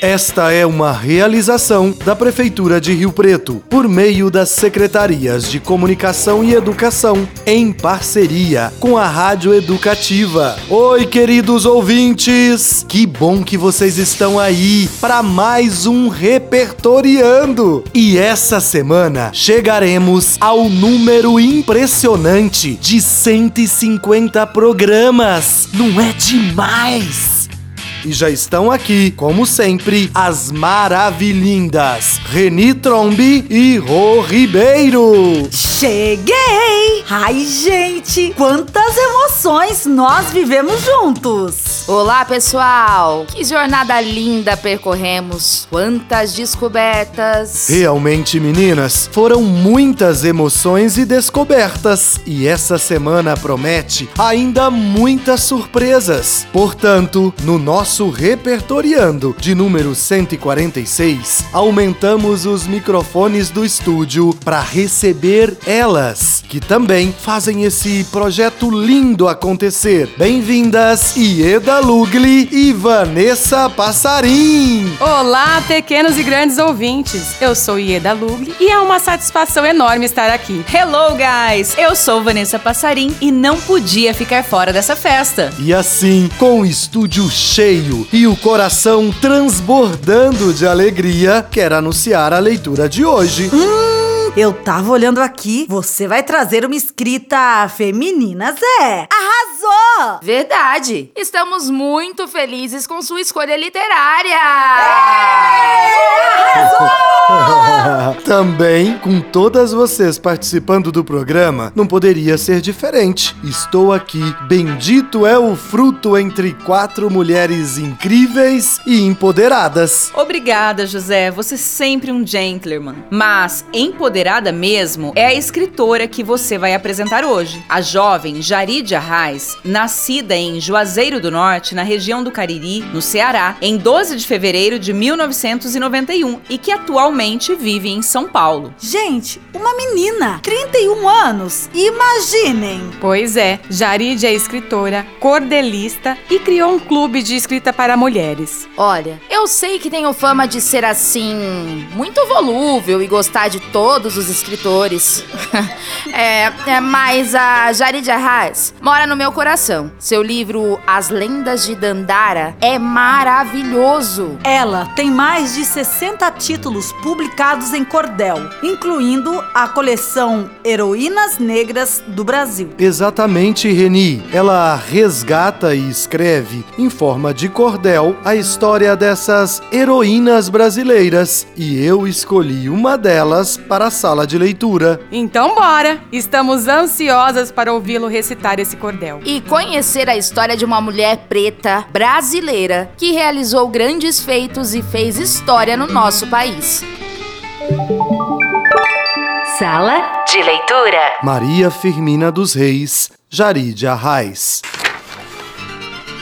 Esta é uma realização da Prefeitura de Rio Preto, por meio das Secretarias de Comunicação e Educação, em parceria com a Rádio Educativa. Oi, queridos ouvintes! Que bom que vocês estão aí para mais um Repertoriando! E essa semana chegaremos ao número impressionante de 150 programas. Não é demais? E já estão aqui, como sempre, as maravilhindas Reni Trombi e Rô Ribeiro. Cheguei! Ai, gente, quantas emoções nós vivemos juntos! Olá, pessoal! Que jornada linda percorremos! Quantas descobertas! Realmente, meninas, foram muitas emoções e descobertas. E essa semana promete ainda muitas surpresas. Portanto, no nosso Repertoriando de número 146, aumentamos os microfones do estúdio para receber elas, que também fazem esse projeto lindo acontecer. Bem-vindas, Ieda Lugli e Vanessa Passarim! Olá, pequenos e grandes ouvintes. Eu sou Ieda Lugli e é uma satisfação enorme estar aqui. Hello, guys! Eu sou Vanessa Passarim e não podia ficar fora dessa festa. E assim, com o estúdio cheio e o coração transbordando de alegria, quer anunciar a leitura de hoje. Hum, eu tava olhando aqui. Você vai trazer uma escrita feminina, Zé. Arrasou! Verdade. Estamos muito felizes com sua escolha literária. Arrasou! Também, com todas vocês participando do programa, não poderia ser diferente. Estou aqui. Bendito é o fruto entre quatro mulheres incríveis e empoderadas. Obrigada, José. Você é sempre um gentleman. Mas empoderada mesmo é a escritora que você vai apresentar hoje. A jovem Jaridia Reis, nascida em Juazeiro do Norte, na região do Cariri, no Ceará, em 12 de fevereiro de 1991 e que atualmente vive em São Paulo. Gente, uma menina, 31 anos, imaginem! Pois é, Jarid é escritora, cordelista e criou um clube de escrita para mulheres. Olha, eu sei que tenho fama de ser assim, muito volúvel e gostar de todos os escritores. é, é, mas a Jarid Arras mora no meu coração. Seu livro As Lendas de Dandara é maravilhoso. Ela tem mais de 60 títulos publicados em cordel, incluindo a coleção Heroínas Negras do Brasil. Exatamente, Reni. Ela resgata e escreve, em forma de cordel, a história dessas heroínas brasileiras. E eu escolhi uma delas para a sala de leitura. Então, bora! Estamos ansiosas para ouvi-lo recitar esse cordel. E conhecer a história de uma mulher preta brasileira que realizou grandes feitos e fez história no nosso país. Sala de leitura. Maria Firmina dos Reis, Jaride Arraes.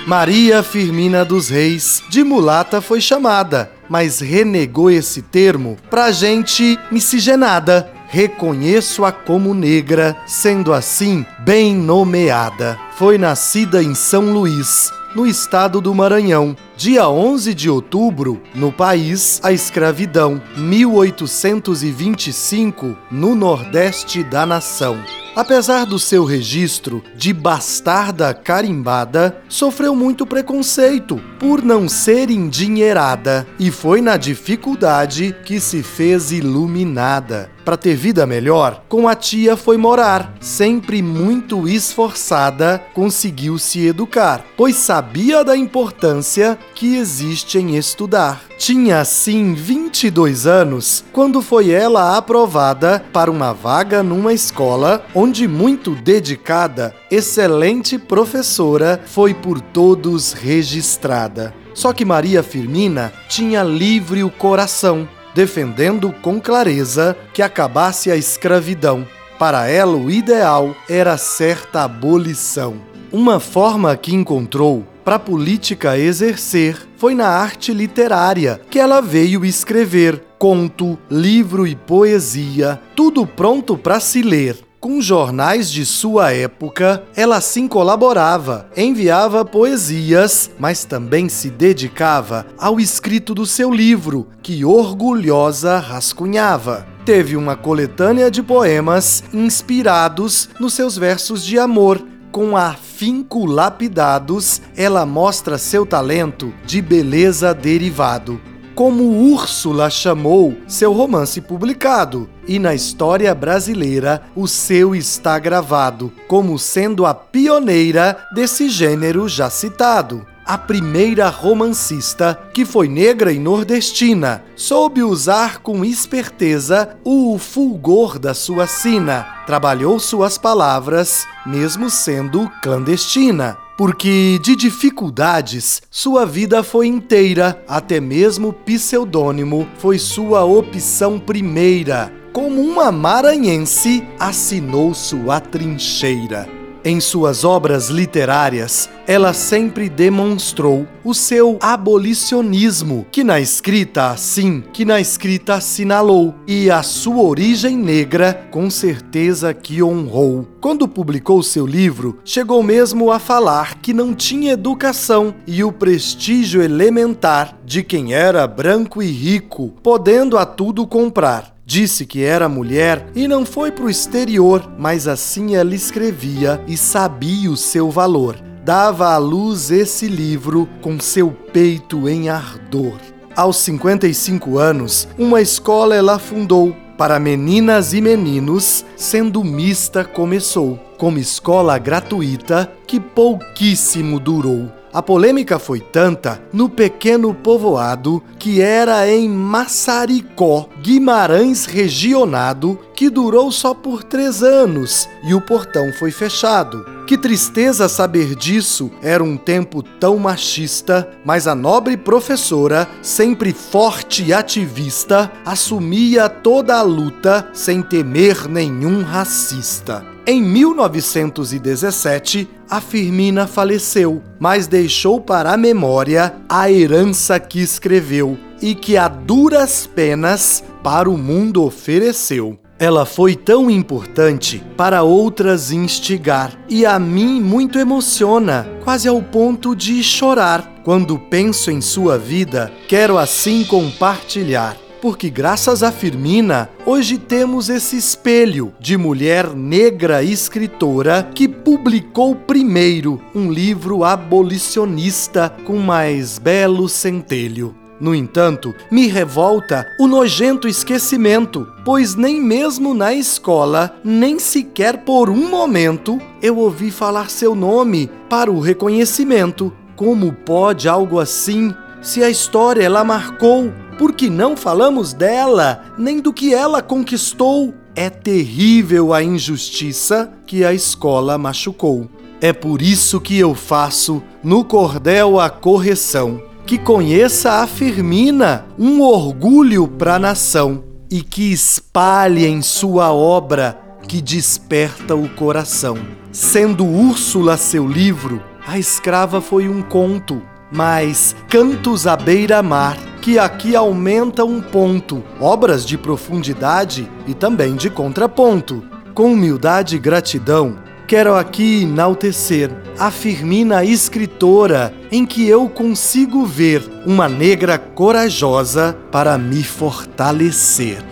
Maria Firmina dos Reis, de mulata foi chamada, mas renegou esse termo pra gente miscigenada. Reconheço-a como negra, sendo assim bem nomeada. Foi nascida em São Luís, no estado do Maranhão. Dia 11 de outubro, no país, a escravidão. 1825, no Nordeste da nação. Apesar do seu registro de bastarda carimbada, sofreu muito preconceito por não ser endinheirada e foi na dificuldade que se fez iluminada. Para ter vida melhor, com a tia foi morar. Sempre muito esforçada, conseguiu se educar, pois sabia da importância que existe em estudar. Tinha assim 22 anos quando foi ela aprovada para uma vaga numa escola onde, muito dedicada, excelente professora, foi por todos registrada. Só que Maria Firmina tinha livre o coração, defendendo com clareza que acabasse a escravidão. Para ela, o ideal era certa abolição. Uma forma que encontrou para a política exercer foi na arte literária que ela veio escrever conto, livro e poesia, tudo pronto para se ler. Com jornais de sua época, ela sim colaborava, enviava poesias, mas também se dedicava ao escrito do seu livro, que orgulhosa rascunhava. Teve uma coletânea de poemas inspirados nos seus versos de amor. Com afinco lapidados, ela mostra seu talento de beleza derivado como Úrsula chamou seu romance publicado, e na história brasileira o seu está gravado como sendo a pioneira desse gênero já citado. A primeira romancista que foi negra e nordestina, soube usar com esperteza o fulgor da sua sina, trabalhou suas palavras, mesmo sendo clandestina porque de dificuldades sua vida foi inteira, até mesmo pseudônimo foi sua opção primeira. Como uma maranhense, assinou sua trincheira. Em suas obras literárias, ela sempre demonstrou o seu abolicionismo, que na escrita assim, que na escrita assinalou, e a sua origem negra com certeza que honrou. Quando publicou seu livro, chegou mesmo a falar que não tinha educação e o prestígio elementar de quem era branco e rico, podendo a tudo comprar. Disse que era mulher e não foi para o exterior, mas assim ela escrevia e sabia o seu valor. Dava à luz esse livro com seu peito em ardor. Aos 55 anos, uma escola ela fundou para meninas e meninos, sendo mista começou, como escola gratuita que pouquíssimo durou. A polêmica foi tanta no pequeno povoado que era em Massaricó, Guimarães regionado, que durou só por três anos e o portão foi fechado. Que tristeza saber disso, era um tempo tão machista, mas a nobre professora, sempre forte e ativista, assumia toda a luta sem temer nenhum racista. Em 1917, a Firmina faleceu, mas deixou para a memória a herança que escreveu e que a duras penas para o mundo ofereceu. Ela foi tão importante para outras instigar e a mim muito emociona, quase ao ponto de chorar. Quando penso em sua vida, quero assim compartilhar porque graças a Firmina, hoje temos esse espelho de mulher negra escritora que publicou primeiro um livro abolicionista com mais belo centelho. No entanto, me revolta o nojento esquecimento, pois nem mesmo na escola, nem sequer por um momento, eu ouvi falar seu nome para o reconhecimento. Como pode algo assim? Se a história ela marcou porque não falamos dela, nem do que ela conquistou. É terrível a injustiça que a escola machucou. É por isso que eu faço no cordel a correção, que conheça a Firmina, um orgulho para a nação, e que espalhe em sua obra que desperta o coração. Sendo Úrsula seu livro, a escrava foi um conto, mas Cantos à beira-mar que aqui aumenta um ponto, obras de profundidade e também de contraponto. Com humildade e gratidão, quero aqui enaltecer a Firmina escritora em que eu consigo ver uma negra corajosa para me fortalecer.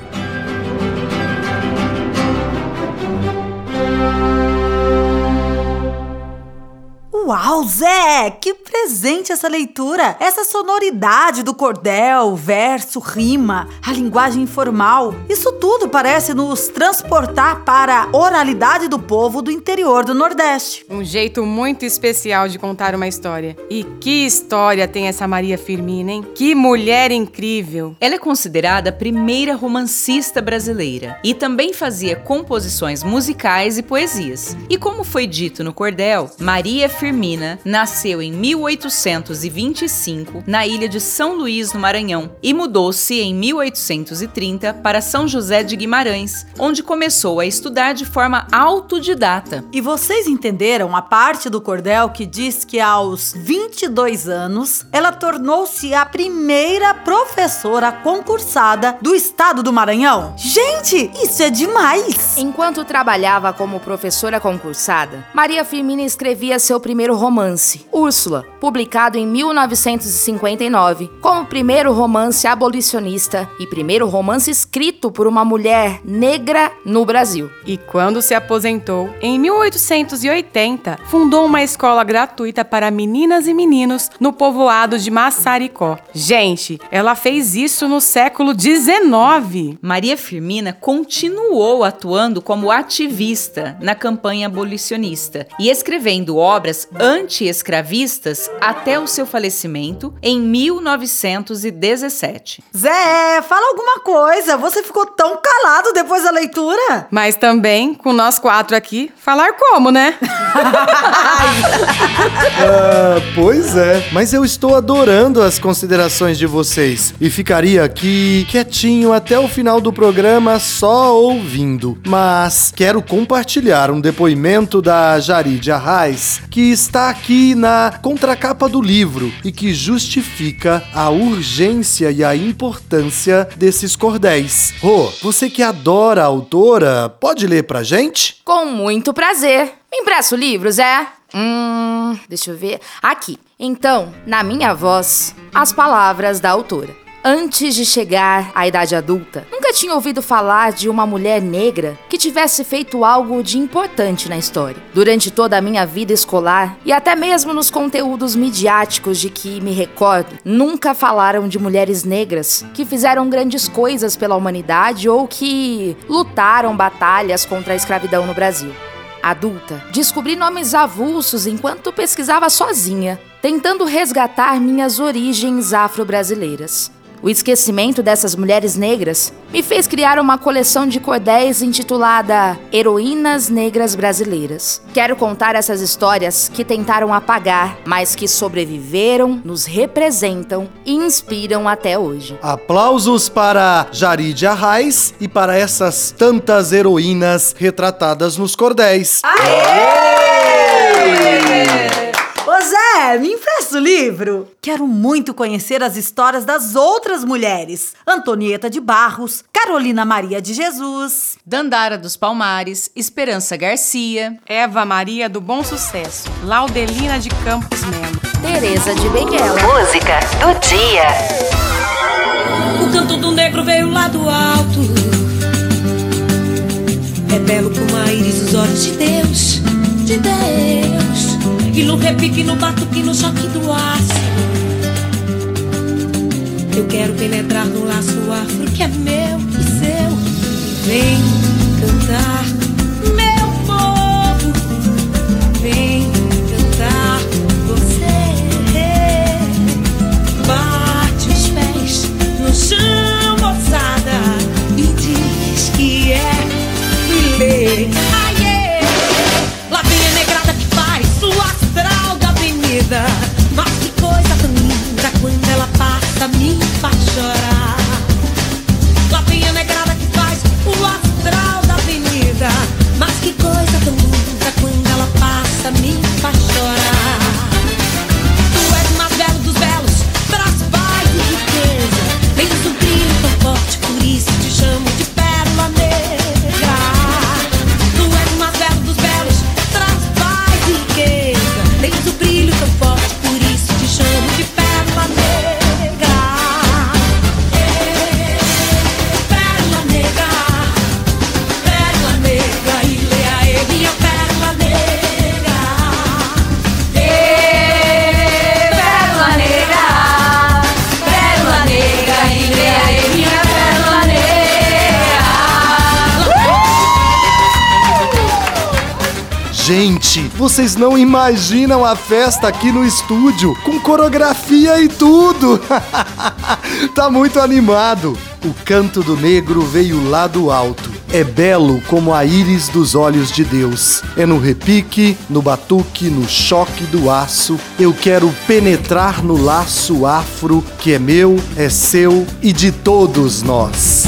Uau, Zé! Que presente essa leitura! Essa sonoridade do cordel, verso, rima, a linguagem informal. Isso tudo parece nos transportar para a oralidade do povo do interior do Nordeste. Um jeito muito especial de contar uma história. E que história tem essa Maria Firmina, hein? Que mulher incrível! Ela é considerada a primeira romancista brasileira e também fazia composições musicais e poesias. E como foi dito no cordel, Maria Firmina Firmina nasceu em 1825 na ilha de São Luís, no Maranhão, e mudou-se em 1830 para São José de Guimarães, onde começou a estudar de forma autodidata. E vocês entenderam a parte do cordel que diz que aos 22 anos ela tornou-se a primeira professora concursada do estado do Maranhão? Gente, isso é demais! Enquanto trabalhava como professora concursada, Maria Firmina escrevia seu primeiro romance, Úrsula, publicado em 1959, como primeiro romance abolicionista e primeiro romance escrito por uma mulher negra no Brasil. E quando se aposentou, em 1880, fundou uma escola gratuita para meninas e meninos no povoado de Massaricó. Gente, ela fez isso no século XIX. Maria Firmina continuou atuando como ativista na campanha abolicionista e escrevendo obras anti-escravistas até o seu falecimento em 1917. Zé, fala alguma coisa. Você ficou tão calado depois da leitura? Mas também, com nós quatro aqui, falar como, né? Ah, pois é. Mas eu estou adorando as considerações de vocês e ficaria aqui quietinho até o final do programa só ouvindo. Mas quero compartilhar um depoimento da Jarid Arraes que está aqui na contracapa do livro e que justifica a urgência e a importância desses cordéis. Rô, você que adora a autora, pode ler pra gente? Com muito prazer. Me empresta o livro, Zé? Hum, deixa eu ver. Aqui. Então, na minha voz, as palavras da autora. Antes de chegar à idade adulta, nunca tinha ouvido falar de uma mulher negra que tivesse feito algo de importante na história. Durante toda a minha vida escolar e até mesmo nos conteúdos midiáticos de que me recordo, nunca falaram de mulheres negras que fizeram grandes coisas pela humanidade ou que lutaram batalhas contra a escravidão no Brasil. Adulta, descobri nomes avulsos enquanto pesquisava sozinha, tentando resgatar minhas origens afro-brasileiras. O esquecimento dessas mulheres negras me fez criar uma coleção de cordéis intitulada Heroínas Negras Brasileiras. Quero contar essas histórias que tentaram apagar, mas que sobreviveram, nos representam e inspiram até hoje. Aplausos para Jarid Arraes e para essas tantas heroínas retratadas nos cordéis. Ô Zé, me empresta o livro? Quero muito conhecer as histórias das outras mulheres. Antonieta de Barros, Carolina Maria de Jesus. Dandara dos Palmares, Esperança Garcia, Eva Maria do Bom Sucesso, Laudelina de Campos Melo. Teresa de Benguela. Música do dia. O canto do negro veio lá do alto. É belo como a íris os olhos de Deus, de Deus. E no repique, no batuque, no choque do aço. Eu quero penetrar no laço afro que é meu e seu. Vem cantar, Gente, vocês não imaginam a festa aqui no estúdio, com coreografia e tudo! tá muito animado! O canto do negro veio lá do alto. é belo como a íris dos olhos de Deus. É no repique, no batuque, no choque do aço. Eu quero penetrar no laço afro que é meu, é seu e de todos nós.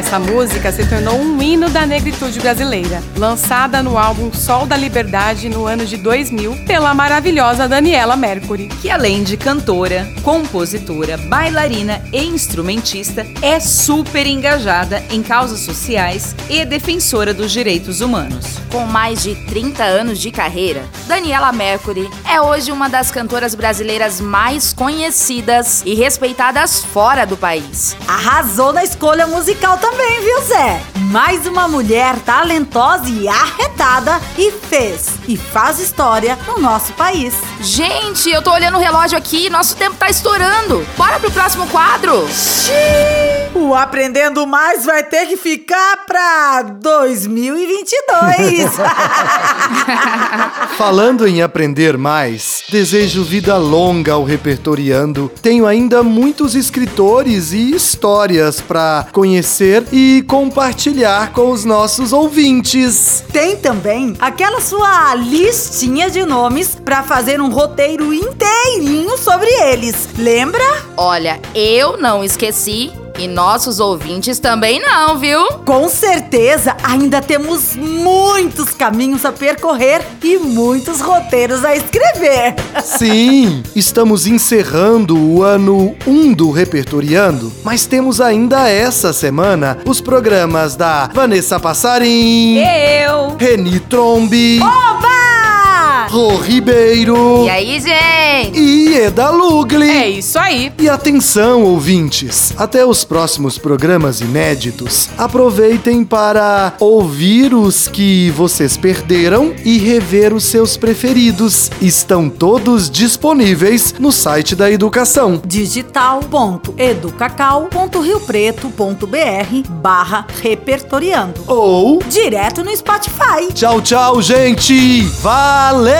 Essa música se tornou um hino da negritude brasileira, lançada no álbum Sol da Liberdade no ano de 2000 pela maravilhosa Daniela Mercury. Que além de cantora, compositora, bailarina e instrumentista, é super engajada em causas sociais e defensora dos direitos humanos. Com mais de 30 anos de carreira, Daniela Mercury é hoje uma das cantoras brasileiras mais conhecidas e respeitadas fora do país. Arrasou na escolha musical também, viu, Zé? Mais uma mulher talentosa e arretada e fez e faz história no nosso país. Gente, eu tô olhando o relógio aqui, nosso tempo tá estourando. Bora pro próximo quadro? O Aprendendo Mais vai ter que ficar pra 2022. Falando em aprender mais, desejo vida longa ao repertoriando. Tenho ainda muitos escritores e histórias para conhecer e compartilhar com os nossos ouvintes. Tem também aquela sua listinha de nomes pra fazer um roteiro inteirinho sobre eles. Lembra? Olha, eu não esqueci e nossos ouvintes também não, viu? Com certeza, ainda temos muitos caminhos a percorrer e muitos roteiros a escrever. Sim, estamos encerrando o ano 1 do Repertoriando, mas temos ainda essa semana os programas da Vanessa Passarim, Eu! Reni Trombi, Oba! Rô Ribeiro E aí, gente? e Eda Lugli. É isso aí. E atenção, ouvintes! Até os próximos programas inéditos, aproveitem para ouvir os que vocês perderam e rever os seus preferidos. Estão todos disponíveis no site da educação. digital.educacau.riopreto.br barra repertoriando. Ou Direto no Spotify. tchau, tchau, gente! Valeu!